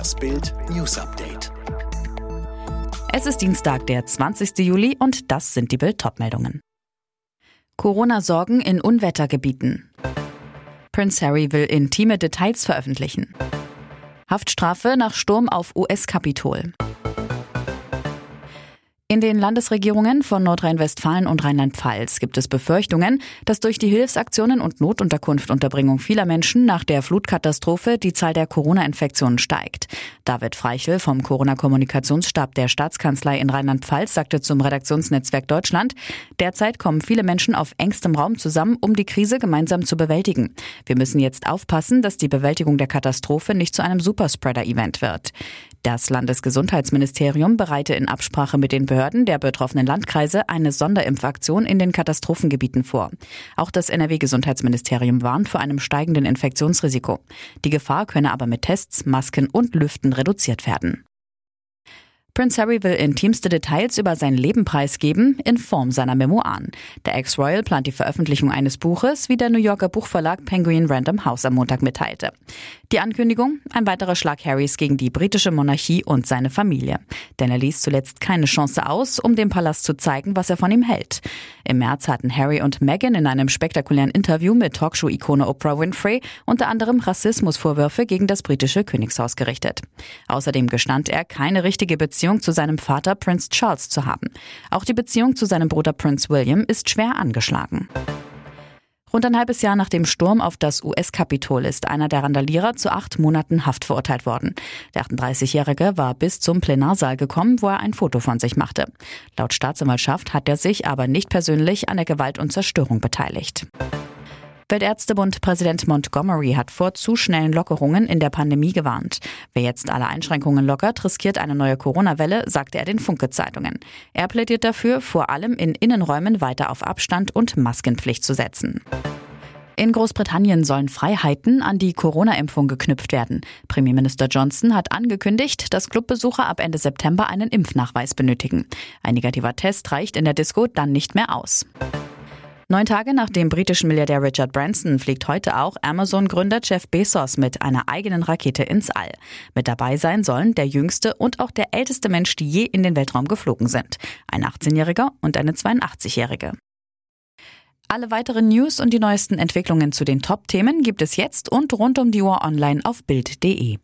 Das Bild News Update. Es ist Dienstag, der 20. Juli und das sind die Bild meldungen Corona-Sorgen in Unwettergebieten. Prince Harry will intime Details veröffentlichen. Haftstrafe nach Sturm auf US-Kapitol. In den Landesregierungen von Nordrhein-Westfalen und Rheinland-Pfalz gibt es Befürchtungen, dass durch die Hilfsaktionen und Notunterkunftunterbringung vieler Menschen nach der Flutkatastrophe die Zahl der Corona-Infektionen steigt. David Freichel vom Corona-Kommunikationsstab der Staatskanzlei in Rheinland-Pfalz sagte zum Redaktionsnetzwerk Deutschland, derzeit kommen viele Menschen auf engstem Raum zusammen, um die Krise gemeinsam zu bewältigen. Wir müssen jetzt aufpassen, dass die Bewältigung der Katastrophe nicht zu einem Superspreader-Event wird. Das Landesgesundheitsministerium bereite in Absprache mit den Behörden der betroffenen Landkreise eine Sonderimpfaktion in den Katastrophengebieten vor. Auch das NRW-Gesundheitsministerium warnt vor einem steigenden Infektionsrisiko. Die Gefahr könne aber mit Tests, Masken und Lüften reduziert werden. Prince Harry will intimste Details über sein Leben preisgeben in Form seiner Memoiren. Der Ex-Royal plant die Veröffentlichung eines Buches, wie der New Yorker Buchverlag Penguin Random House am Montag mitteilte. Die Ankündigung? Ein weiterer Schlag Harrys gegen die britische Monarchie und seine Familie. Denn er ließ zuletzt keine Chance aus, um dem Palast zu zeigen, was er von ihm hält. Im März hatten Harry und Meghan in einem spektakulären Interview mit Talkshow-Ikone Oprah Winfrey unter anderem Rassismusvorwürfe gegen das britische Königshaus gerichtet. Außerdem gestand er, keine richtige Beziehung zu seinem Vater Prince Charles zu haben. Auch die Beziehung zu seinem Bruder Prince William ist schwer angeschlagen. Rund ein halbes Jahr nach dem Sturm auf das US-Kapitol ist einer der Randalierer zu acht Monaten Haft verurteilt worden. Der 38-Jährige war bis zum Plenarsaal gekommen, wo er ein Foto von sich machte. Laut Staatsanwaltschaft hat er sich aber nicht persönlich an der Gewalt und Zerstörung beteiligt. Weltärztebund-Präsident Montgomery hat vor zu schnellen Lockerungen in der Pandemie gewarnt. Wer jetzt alle Einschränkungen lockert, riskiert eine neue Corona-Welle, sagte er den Funke-Zeitungen. Er plädiert dafür, vor allem in Innenräumen weiter auf Abstand und Maskenpflicht zu setzen. In Großbritannien sollen Freiheiten an die Corona-Impfung geknüpft werden. Premierminister Johnson hat angekündigt, dass Clubbesucher ab Ende September einen Impfnachweis benötigen. Ein negativer Test reicht in der Disco dann nicht mehr aus. Neun Tage nach dem britischen Milliardär Richard Branson fliegt heute auch Amazon-Gründer Jeff Bezos mit einer eigenen Rakete ins All. Mit dabei sein sollen der jüngste und auch der älteste Mensch, die je in den Weltraum geflogen sind. Ein 18-Jähriger und eine 82-Jährige. Alle weiteren News und die neuesten Entwicklungen zu den Top-Themen gibt es jetzt und rund um die Uhr online auf Bild.de.